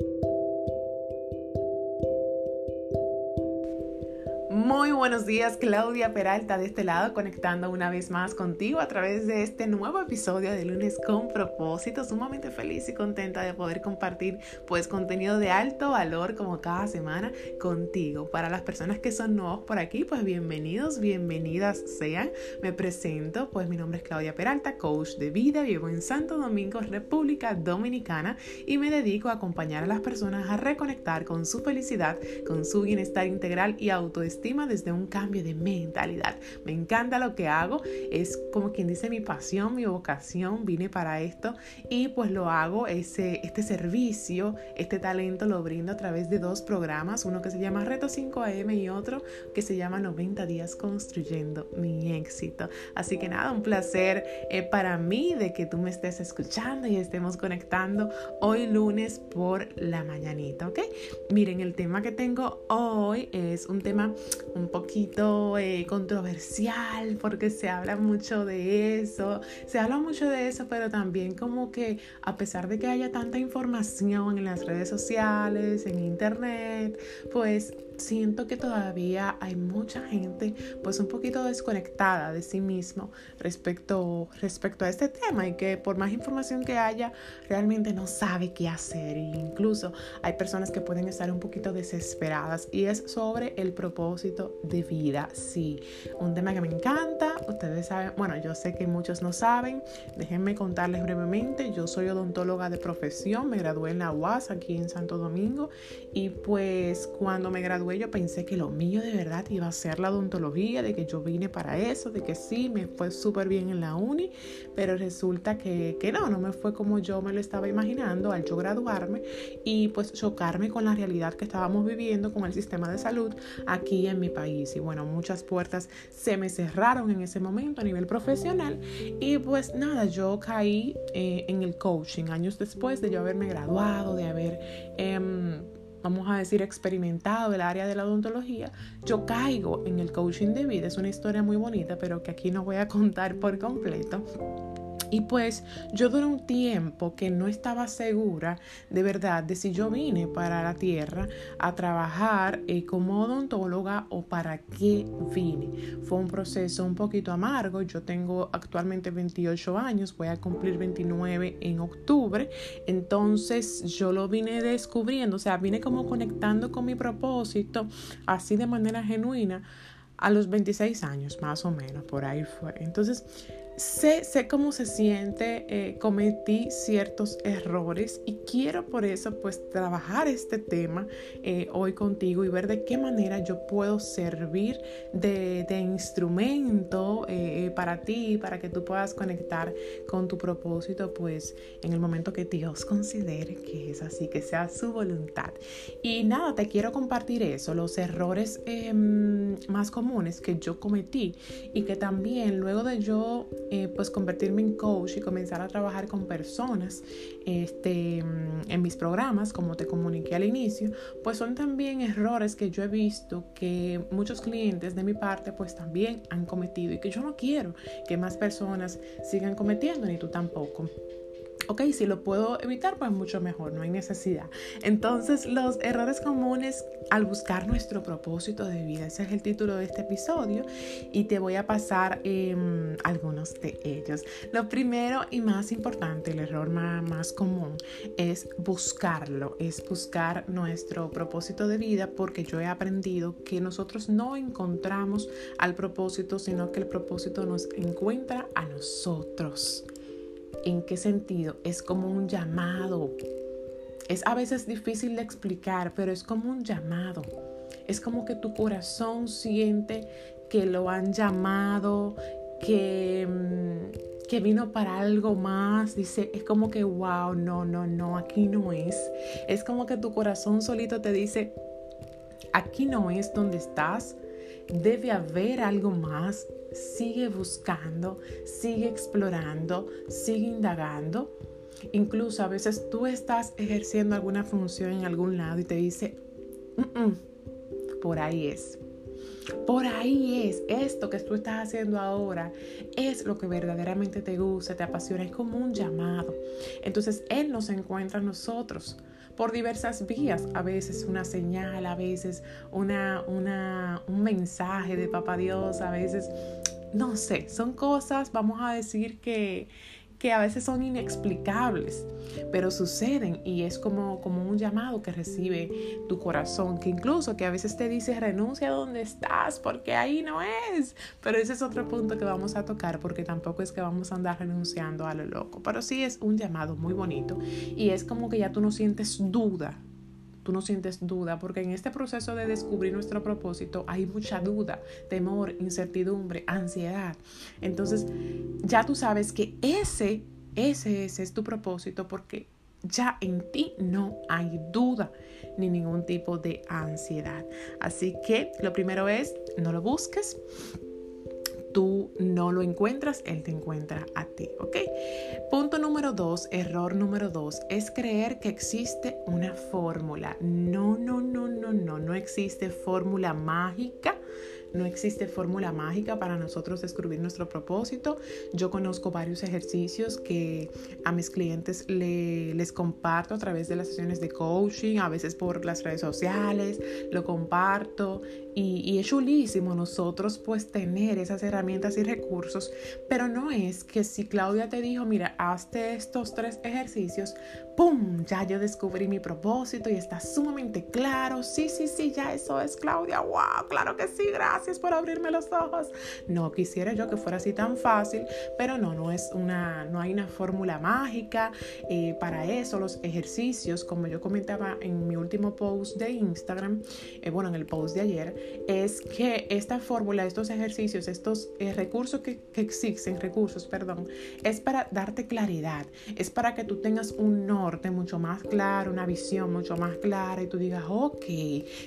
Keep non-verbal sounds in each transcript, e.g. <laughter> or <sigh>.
Thank you. Muy buenos días, Claudia Peralta de este lado, conectando una vez más contigo a través de este nuevo episodio de Lunes con propósito. Sumamente feliz y contenta de poder compartir pues contenido de alto valor como cada semana contigo. Para las personas que son nuevos por aquí, pues bienvenidos, bienvenidas sean. Me presento, pues mi nombre es Claudia Peralta, coach de vida, vivo en Santo Domingo, República Dominicana y me dedico a acompañar a las personas a reconectar con su felicidad, con su bienestar integral y autoestima desde un cambio de mentalidad. Me encanta lo que hago, es como quien dice mi pasión, mi vocación, vine para esto y pues lo hago, ese, este servicio, este talento lo brindo a través de dos programas, uno que se llama Reto 5am y otro que se llama 90 días construyendo mi éxito. Así que nada, un placer eh, para mí de que tú me estés escuchando y estemos conectando hoy lunes por la mañanita, ¿ok? Miren, el tema que tengo hoy es un tema un poquito eh, controversial porque se habla mucho de eso, se habla mucho de eso, pero también como que a pesar de que haya tanta información en las redes sociales, en internet, pues siento que todavía hay mucha gente pues un poquito desconectada de sí mismo respecto, respecto a este tema y que por más información que haya realmente no sabe qué hacer. E incluso hay personas que pueden estar un poquito desesperadas y es sobre el propósito de vida sí. Un tema que me encanta ustedes saben bueno yo sé que muchos no saben déjenme contarles brevemente yo soy odontóloga de profesión me gradué en la UAS aquí en Santo Domingo y pues cuando me gradué yo pensé que lo mío de verdad iba a ser la odontología, de que yo vine para eso, de que sí, me fue súper bien en la uni, pero resulta que, que no, no me fue como yo me lo estaba imaginando al yo graduarme y pues chocarme con la realidad que estábamos viviendo con el sistema de salud aquí en mi país. Y bueno, muchas puertas se me cerraron en ese momento a nivel profesional y pues nada, yo caí eh, en el coaching años después de yo haberme graduado, de haber... Eh, vamos a decir, experimentado el área de la odontología, yo caigo en el coaching de vida. Es una historia muy bonita, pero que aquí no voy a contar por completo. Y pues yo duré un tiempo que no estaba segura de verdad de si yo vine para la tierra a trabajar eh, como odontóloga o para qué vine. Fue un proceso un poquito amargo. Yo tengo actualmente 28 años, voy a cumplir 29 en octubre. Entonces yo lo vine descubriendo, o sea, vine como conectando con mi propósito así de manera genuina a los 26 años, más o menos, por ahí fue. Entonces, Sé, cómo se siente, eh, cometí ciertos errores y quiero por eso pues trabajar este tema eh, hoy contigo y ver de qué manera yo puedo servir de, de instrumento eh, para ti, para que tú puedas conectar con tu propósito pues en el momento que Dios considere que es así, que sea su voluntad. Y nada, te quiero compartir eso, los errores em, más comunes que yo cometí y que también luego de yo eh, pues convertirme en coach y comenzar a trabajar con personas este, en mis programas, como te comuniqué al inicio, pues son también errores que yo he visto que muchos clientes de mi parte pues también han cometido y que yo no quiero que más personas sigan cometiendo, ni tú tampoco. Ok, si lo puedo evitar, pues mucho mejor, no hay necesidad. Entonces, los errores comunes al buscar nuestro propósito de vida, ese es el título de este episodio y te voy a pasar em, algunos de ellos. Lo primero y más importante, el error más, más común es buscarlo, es buscar nuestro propósito de vida porque yo he aprendido que nosotros no encontramos al propósito, sino que el propósito nos encuentra a nosotros. ¿En qué sentido? Es como un llamado. Es a veces difícil de explicar, pero es como un llamado. Es como que tu corazón siente que lo han llamado, que, mm, que vino para algo más. Dice, es como que, wow, no, no, no, aquí no es. Es como que tu corazón solito te dice, aquí no es donde estás. Debe haber algo más sigue buscando, sigue explorando, sigue indagando. Incluso a veces tú estás ejerciendo alguna función en algún lado y te dice, por ahí es. Por ahí es, esto que tú estás haciendo ahora es lo que verdaderamente te gusta, te apasiona, es como un llamado. Entonces Él nos encuentra a nosotros por diversas vías, a veces una señal, a veces una, una, un mensaje de Papá Dios, a veces, no sé, son cosas, vamos a decir que que a veces son inexplicables, pero suceden y es como, como un llamado que recibe tu corazón, que incluso que a veces te dice renuncia a donde estás porque ahí no es, pero ese es otro punto que vamos a tocar porque tampoco es que vamos a andar renunciando a lo loco, pero sí es un llamado muy bonito y es como que ya tú no sientes duda tú no sientes duda, porque en este proceso de descubrir nuestro propósito hay mucha duda, temor, incertidumbre, ansiedad. Entonces, ya tú sabes que ese, ese, ese es tu propósito porque ya en ti no hay duda ni ningún tipo de ansiedad. Así que lo primero es, no lo busques, tú no lo encuentras, Él te encuentra a ti, ¿ok? Punto número dos, error número dos, es creer que existe una fórmula. No, no, no, no, no, no existe fórmula mágica no existe fórmula mágica para nosotros descubrir nuestro propósito. Yo conozco varios ejercicios que a mis clientes les comparto a través de las sesiones de coaching, a veces por las redes sociales, lo comparto y, y es chulísimo nosotros pues tener esas herramientas y recursos, pero no es que si Claudia te dijo, mira, hazte estos tres ejercicios, ¡pum! Ya yo descubrí mi propósito y está sumamente claro. Sí, sí, sí, ya eso es Claudia. ¡Wow! Claro que sí, gracias por abrirme los ojos. No quisiera yo que fuera así tan fácil, pero no, no es una, no hay una fórmula mágica. Eh, para eso, los ejercicios, como yo comentaba en mi último post de Instagram, eh, bueno, en el post de ayer, es que esta fórmula, estos ejercicios, estos eh, recursos que, que existen, recursos, perdón, es para darte claridad, es para que tú tengas un no mucho más claro, una visión mucho más clara y tú digas, ok,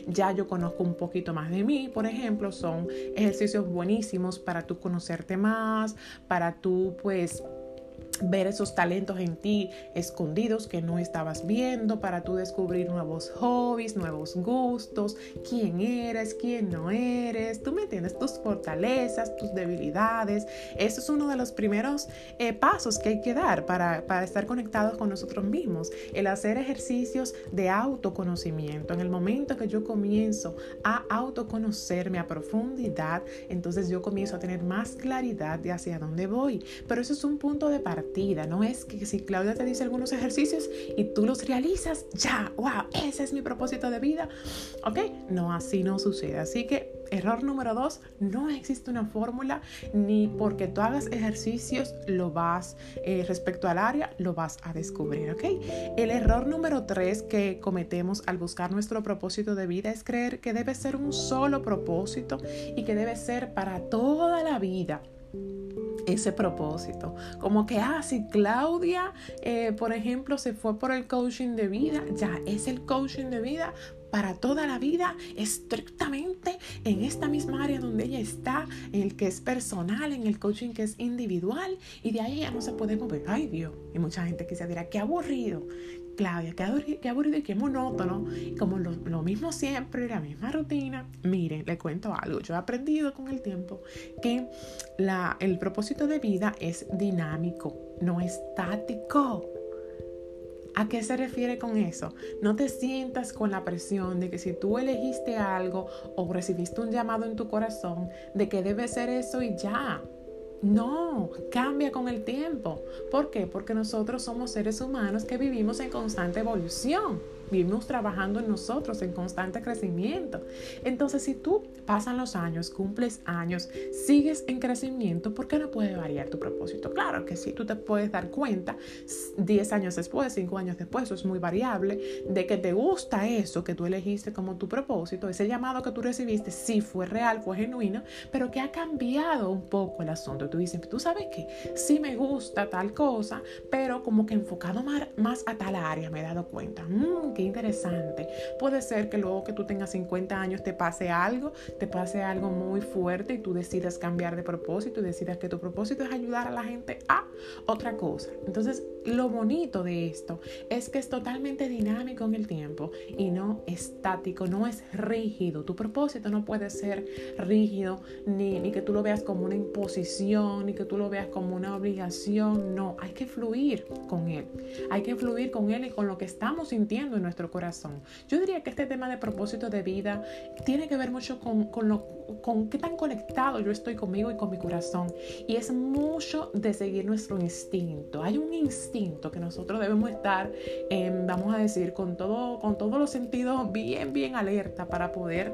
ya yo conozco un poquito más de mí, por ejemplo, son ejercicios buenísimos para tú conocerte más, para tú pues ver esos talentos en ti escondidos que no estabas viendo para tú descubrir nuevos hobbies, nuevos gustos, quién eres, quién no eres, tú me entiendes, tus fortalezas, tus debilidades. Eso es uno de los primeros eh, pasos que hay que dar para, para estar conectados con nosotros mismos, el hacer ejercicios de autoconocimiento. En el momento que yo comienzo a autoconocerme a profundidad, entonces yo comienzo a tener más claridad de hacia dónde voy. Pero eso es un punto de partida no es que si Claudia te dice algunos ejercicios y tú los realizas, ya, wow, ese es mi propósito de vida. ¿Ok? No, así no sucede. Así que error número dos, no existe una fórmula ni porque tú hagas ejercicios lo vas, eh, respecto al área, lo vas a descubrir, ¿ok? El error número tres que cometemos al buscar nuestro propósito de vida es creer que debe ser un solo propósito y que debe ser para toda la vida ese propósito. Como que, ah, si Claudia, eh, por ejemplo, se fue por el coaching de vida, ya es el coaching de vida para toda la vida, estrictamente en esta misma área donde ella está, en el que es personal, en el coaching que es individual, y de ahí ya no se puede mover. Ay Dios, y mucha gente se dirá, qué aburrido, Claudia, qué aburrido, y qué monótono. Como lo, mismo siempre, la misma rutina. Miren, le cuento algo. Yo he aprendido con el tiempo que la, el propósito de vida es dinámico, no estático. ¿A qué se refiere con eso? No te sientas con la presión de que si tú elegiste algo o recibiste un llamado en tu corazón, de que debe ser eso y ya. No, cambia con el tiempo. ¿Por qué? Porque nosotros somos seres humanos que vivimos en constante evolución. Vivimos trabajando en nosotros en constante crecimiento. Entonces, si tú pasan los años, cumples años, sigues en crecimiento, ¿por qué no puede variar tu propósito? Claro que sí, tú te puedes dar cuenta 10 años después, 5 años después, eso es muy variable, de que te gusta eso que tú elegiste como tu propósito, ese llamado que tú recibiste, sí fue real, fue genuino, pero que ha cambiado un poco el asunto. Tú dices, tú sabes que sí me gusta tal cosa, pero como que enfocado más, a tal área, me he dado cuenta. Mm, qué interesante. Puede ser que luego que tú tengas 50 años te pase algo, te pase algo muy fuerte y tú decidas cambiar de propósito y decidas que tu propósito es ayudar a la gente a otra cosa. Entonces, lo bonito de esto es que es totalmente dinámico en el tiempo y no estático, no es rígido. Tu propósito no puede ser rígido, ni, ni que tú lo veas como una imposición, ni que tú lo veas como una obligación. No, hay que fluir con él. Hay que fluir con él y con lo que estamos sintiendo en nuestro corazón. Yo diría que este tema de propósito de vida tiene que ver mucho con, con, lo, con qué tan conectado yo estoy conmigo y con mi corazón. Y es mucho de seguir nuestro instinto. Hay un instinto que nosotros debemos estar, vamos a decir, con, todo, con todos los sentidos bien, bien alerta para poder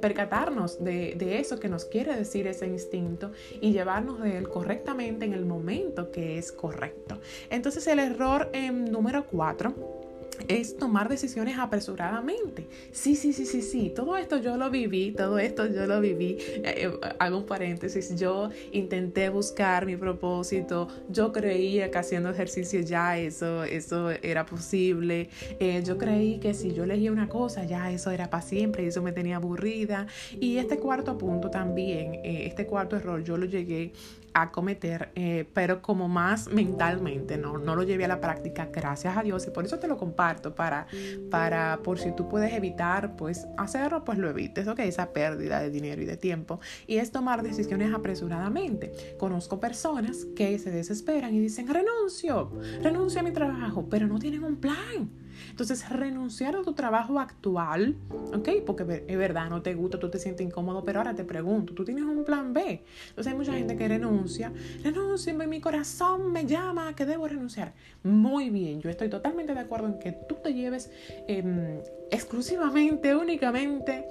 percatarnos de, de eso que nos quiere decir ese instinto y llevarnos de él correctamente en el momento que es correcto. Entonces el error número cuatro es tomar decisiones apresuradamente. Sí, sí, sí, sí, sí. Todo esto yo lo viví, todo esto yo lo viví. Eh, eh, hago un paréntesis. Yo intenté buscar mi propósito. Yo creía que haciendo ejercicio ya eso, eso era posible. Eh, yo creí que si yo elegía una cosa, ya eso era para siempre y eso me tenía aburrida. Y este cuarto punto también, este cuarto error, yo lo llegué a cometer, eh, pero como más mentalmente, ¿no? no lo llevé a la práctica, gracias a Dios, y por eso te lo comparto, para, para por si tú puedes evitar, pues hacerlo, pues lo evites, ok, esa pérdida de dinero y de tiempo, y es tomar decisiones apresuradamente. Conozco personas que se desesperan y dicen, renuncio, renuncio a mi trabajo, pero no tienen un plan. Entonces, renunciar a tu trabajo actual, ¿ok? Porque es verdad, no te gusta, tú te sientes incómodo, pero ahora te pregunto, ¿tú tienes un plan B? Entonces, hay mucha gente que renuncia, renuncia, mi corazón me llama que debo renunciar. Muy bien, yo estoy totalmente de acuerdo en que tú te lleves em, exclusivamente, únicamente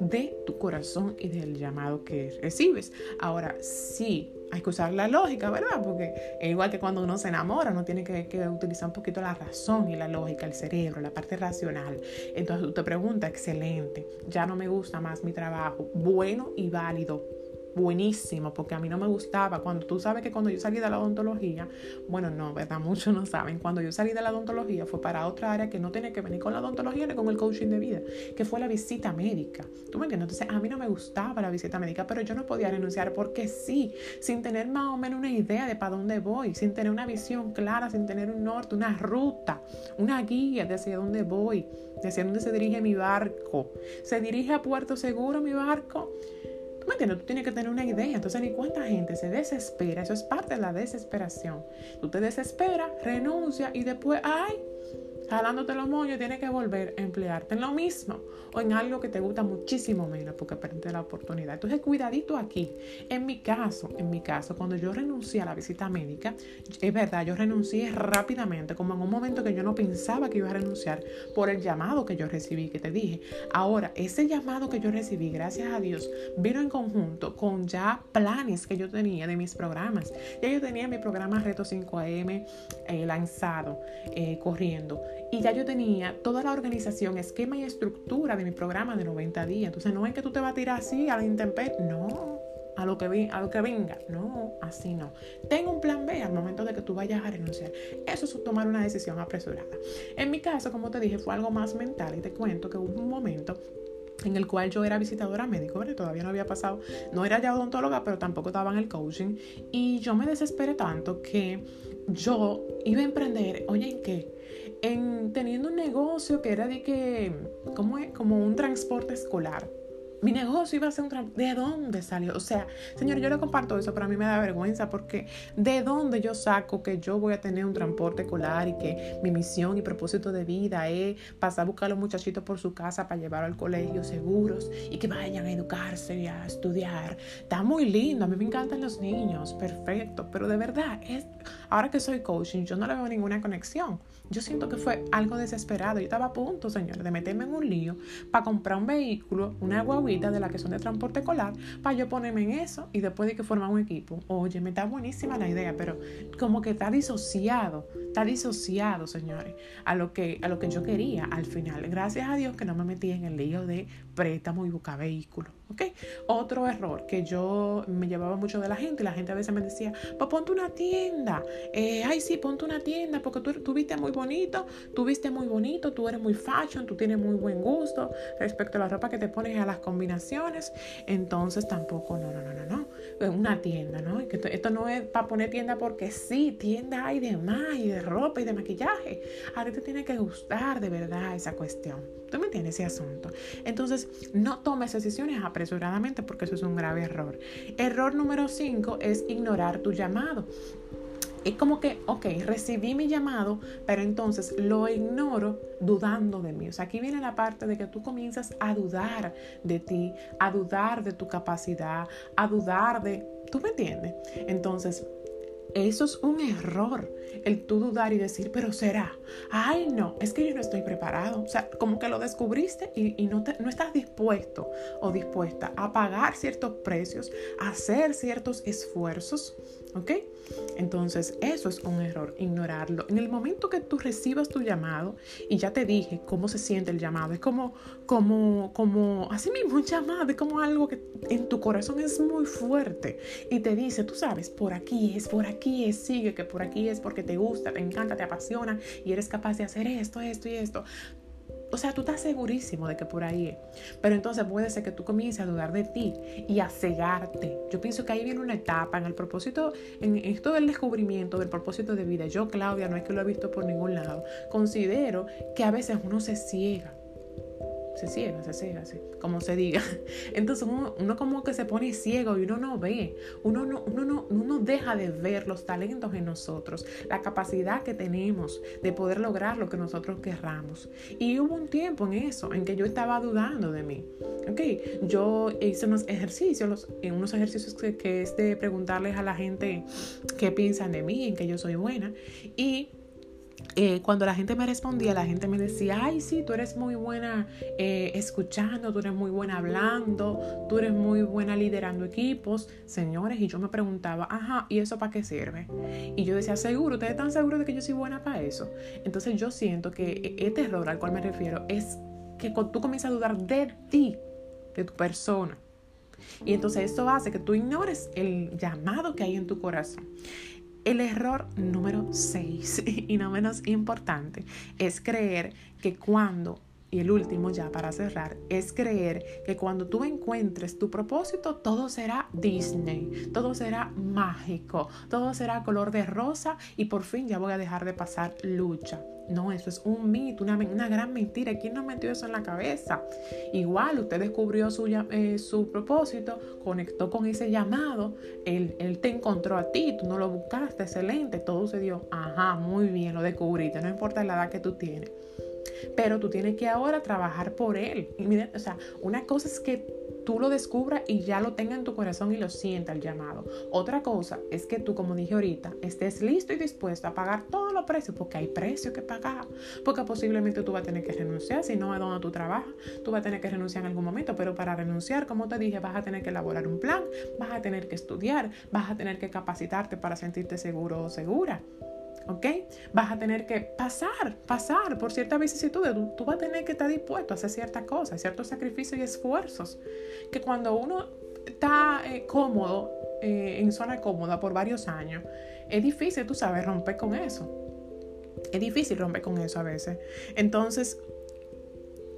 de tu corazón y del llamado que recibes. Ahora, sí, hay que usar la lógica, ¿verdad? Porque es igual que cuando uno se enamora, uno tiene que, que, utilizar un poquito la razón y la lógica, el cerebro, la parte racional. Entonces tú te preguntas, excelente, ya no me gusta más mi trabajo, bueno y válido buenísimo, porque a mí no me gustaba. Cuando tú sabes que cuando yo salí de la odontología, bueno, no, ¿verdad? <laughs> Muchos no saben. Cuando yo salí de la odontología fue para otra área que no tiene que venir con la odontología ni con el coaching de vida, que fue la visita médica. ¿Tú me entiendes? Entonces, a mí no me gustaba la visita médica, pero yo no podía renunciar porque sí, sin tener más o menos una idea de para dónde voy, sin tener una visión clara, sin tener un norte, una ruta, una guía de hacia dónde voy, de hacia dónde se dirige mi barco. ¿Se dirige a Puerto Seguro mi barco? ¿Tú me entiendes? Tú tienes que tener una idea. Entonces, ni cuánta gente se desespera. Eso es parte de la desesperación. Tú te desesperas, renuncia y después, ay, jalándote los moños, tienes que volver a emplearte en lo mismo o en algo que te gusta muchísimo menos porque perdiste la oportunidad. Entonces, cuidadito aquí. En mi caso, en mi caso, cuando yo renuncié a la visita médica, es verdad, yo renuncié rápidamente, como en un momento que yo no pensaba que iba a renunciar por el llamado que yo recibí, que te dije. Ahora, ese llamado que yo recibí, gracias a Dios, vino en conjunto con ya planes que yo tenía de mis programas. Ya yo tenía mi programa Reto 5am eh, lanzado, eh, corriendo. Y ya yo tenía toda la organización, esquema y estructura de mi programa de 90 días. Entonces no es que tú te vas a tirar así a la intemperie. No, a lo, que a lo que venga. No, así no. Tengo un plan B al momento de que tú vayas a renunciar. Eso es tomar una decisión apresurada. En mi caso, como te dije, fue algo más mental y te cuento que hubo un momento en el cual yo era visitadora médico, ¿verdad? todavía no había pasado, no era ya odontóloga, pero tampoco estaba en el coaching. Y yo me desesperé tanto que yo iba a emprender, oye, ¿en qué? En teniendo un negocio que era de que, ¿cómo es? Como un transporte escolar. Mi negocio iba a ser un transporte. ¿De dónde salió? O sea, señor, yo le comparto eso, pero a mí me da vergüenza porque ¿de dónde yo saco que yo voy a tener un transporte escolar y que mi misión y propósito de vida es pasar a buscar a los muchachitos por su casa para llevar al colegio seguros y que vayan a educarse y a estudiar? Está muy lindo, a mí me encantan los niños, perfecto, pero de verdad, es, ahora que soy coaching, yo no le veo ninguna conexión. Yo siento que fue algo desesperado. Yo estaba a punto, señores, de meterme en un lío para comprar un vehículo, una guaguita de la que son de transporte escolar, para yo ponerme en eso y después de que formar un equipo. Oye, me está buenísima la idea, pero como que está disociado, está disociado, señores, a lo que, a lo que yo quería al final. Gracias a Dios que no me metí en el lío de préstamo y buscar vehículo. ¿ok? Otro error que yo me llevaba mucho de la gente y la gente a veces me decía, pues ponte una tienda, eh, ay sí, ponte una tienda porque tú, tú viste muy bonito, tú viste muy bonito, tú eres muy fashion, tú tienes muy buen gusto respecto a la ropa que te pones a las combinaciones, entonces tampoco, no, no, no, no, no. Una tienda, ¿no? Esto no es para poner tienda porque sí, tienda hay de más y de ropa y de maquillaje. A ti te tiene que gustar de verdad esa cuestión. ¿Tú me entiendes ese asunto? Entonces, no tomes decisiones apresuradamente porque eso es un grave error. Error número 5 es ignorar tu llamado. Es como que, ok, recibí mi llamado, pero entonces lo ignoro dudando de mí. O sea, aquí viene la parte de que tú comienzas a dudar de ti, a dudar de tu capacidad, a dudar de... ¿Tú me entiendes? Entonces, eso es un error, el tú dudar y decir, pero será, ay no, es que yo no estoy preparado. O sea, como que lo descubriste y, no, no estás dispuesto o dispuesta a pagar ciertos precios, a hacer ciertos esfuerzos, ¿ok? Entonces, eso es un error, ignorarlo. En el momento que tú recibas tu llamado, y ya te dije cómo se siente el llamado, es como, como, como, así mismo un llamado, es como algo que en tu corazón es muy fuerte y te dice, tú sabes, por aquí es, por aquí sigue, que por aquí es porque te gusta, te encanta, te apasiona y eres capaz de hacer esto, esto y esto. O sea, tú estás segurísimo de que por ahí es. Pero entonces puede ser que tú comiences a dudar de ti y a cegarte. Yo pienso que ahí viene una etapa en el propósito, en esto del descubrimiento del propósito de vida. Yo, Claudia, no es que lo he visto por ningún lado. Considero que a veces uno se ciega se ciega, se ciega, como se diga. <laughs> Entonces uno, como que se pone ciego y uno no ve, uno no, uno, no, uno deja de ver los talentos en nosotros, la capacidad que tenemos de poder lograr lo que nosotros querramos. Y hubo un tiempo en eso, en que yo estaba dudando de mí. Ok, yo hice unos ejercicios, unos ejercicios que, que es de preguntarles a la gente qué piensan de mí, en que yo soy buena. Y eh, cuando la gente me respondía, la gente me decía, ay, sí, tú eres muy buena eh, escuchando, tú eres muy buena hablando, tú eres muy buena liderando equipos, señores, y yo me preguntaba, ajá, ¿y eso para qué sirve? Y yo decía, seguro, ¿ustedes están seguros de que yo soy buena para eso? Entonces yo siento que este error al cual me refiero es que tú comienzas a dudar de ti, de tu persona. Y entonces eso hace que tú ignores el llamado que hay en tu corazón. El error número 6 <laughs> y no menos importante es creer que cuando, y el último ya para cerrar, es creer que cuando tú encuentres tu propósito todo será Disney, todo será mágico, todo será color de rosa y por fin ya voy a dejar de pasar lucha. No, eso es un mito, una, gran mentira. ¿Quién nos metió eso en la cabeza? Igual usted descubrió su, eh, propósito, conectó con ese llamado, él, él, te encontró a ti, tú no lo buscaste, excelente, todo se dio. Ajá, muy bien, lo descubriste, no importa la edad que tú tienes. Pero tú tienes que ahora trabajar por él. o sea, una cosa es que tú lo descubras y ya lo tenga en tu corazón y lo sienta el llamado. Otra cosa es que tú, como dije ahorita, estés listo y dispuesto a pagar todos los precios, porque hay precios que pagar, porque posiblemente tú vas a tener que renunciar, si no es donde tú trabajas, tú vas a tener que renunciar en algún momento, pero para renunciar, como te dije, vas a tener que elaborar un plan, vas a tener que estudiar, vas a tener que capacitarte para sentirte seguro o segura. ¿Ok? Vas a tener que pasar, pasar por ciertas vicisitudes. Tú, vas a tener que estar dispuesto a hacer ciertas cosas, ciertos sacrificios y esfuerzos. Que cuando uno está eh, cómodo, eh, en zona cómoda por varios años, es difícil, tú sabes, romper con eso. Es difícil romper con eso a veces. Entonces,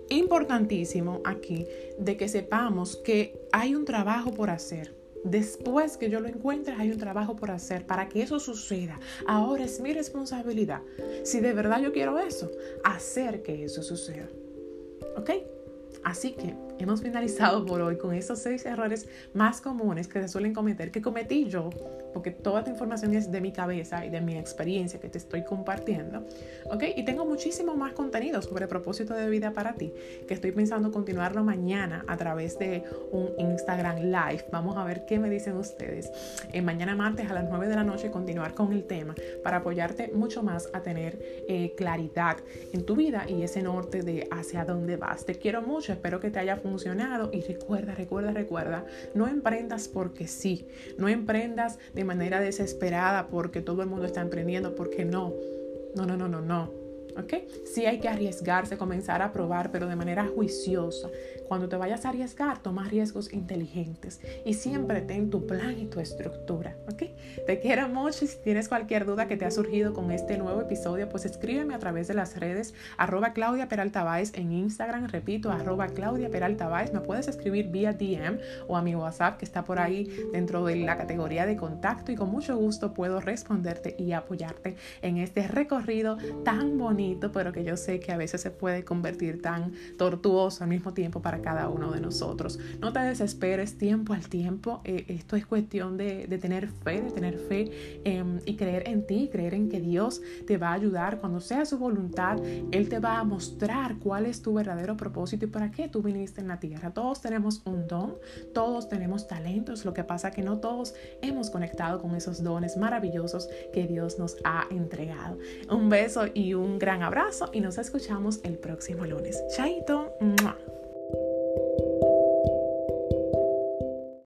importantísimo aquí de que sepamos que hay un trabajo por hacer Después que yo lo encuentre, hay un trabajo por hacer para que eso suceda. Ahora es mi responsabilidad, si de verdad yo quiero eso, hacer que eso suceda. ¿Ok? Así que hemos finalizado por hoy con esos seis errores más comunes que se suelen cometer, que cometí yo, porque toda esta información es de mi cabeza y de mi experiencia que te estoy compartiendo. ¿Ok? Y tengo muchísimo más contenido sobre propósito de vida para ti, que estoy pensando continuarlo mañana a través de un Instagram Live. Vamos a ver qué me dicen ustedes. Eh, mañana martes a las 9 de la noche continuar con el tema para apoyarte mucho más a tener eh, claridad en tu vida y ese norte de hacia dónde vas. Te quiero mucho, espero que te haya funcionado y recuerda, recuerda, recuerda, no emprendas porque sí, no emprendas de manera desesperada porque todo el mundo está emprendiendo, porque no, no, no, no, no, no. ¿Ok? Sí hay que arriesgarse, comenzar a probar, pero de manera juiciosa. Cuando te vayas a arriesgar, toma riesgos inteligentes y siempre ten tu plan y tu estructura, ¿ok? Te quiero mucho y si tienes cualquier duda que te ha surgido con este nuevo episodio, pues escríbeme a través de las redes arroba Claudia Peralta en Instagram, repito, arroba Claudia Peralta Me puedes escribir vía DM o a mi WhatsApp que está por ahí dentro de la categoría de contacto y con mucho gusto puedo responderte y apoyarte en este recorrido tan bonito, pero que yo sé que a veces se puede convertir tan tortuoso al mismo tiempo para cada uno de nosotros. No te desesperes tiempo al tiempo. Eh, esto es cuestión de, tener fe, de tener fe em, y creer en ti, creer en que Dios te va a ayudar. Cuando sea su voluntad, Él te va a mostrar cuál es tu verdadero propósito y para qué tú viniste en la tierra. Todos tenemos un don, todos tenemos talentos. Lo que pasa que no todos hemos conectado con esos dones maravillosos que Dios nos ha entregado. Un beso y un gran abrazo y nos escuchamos el próximo lunes. Chaito.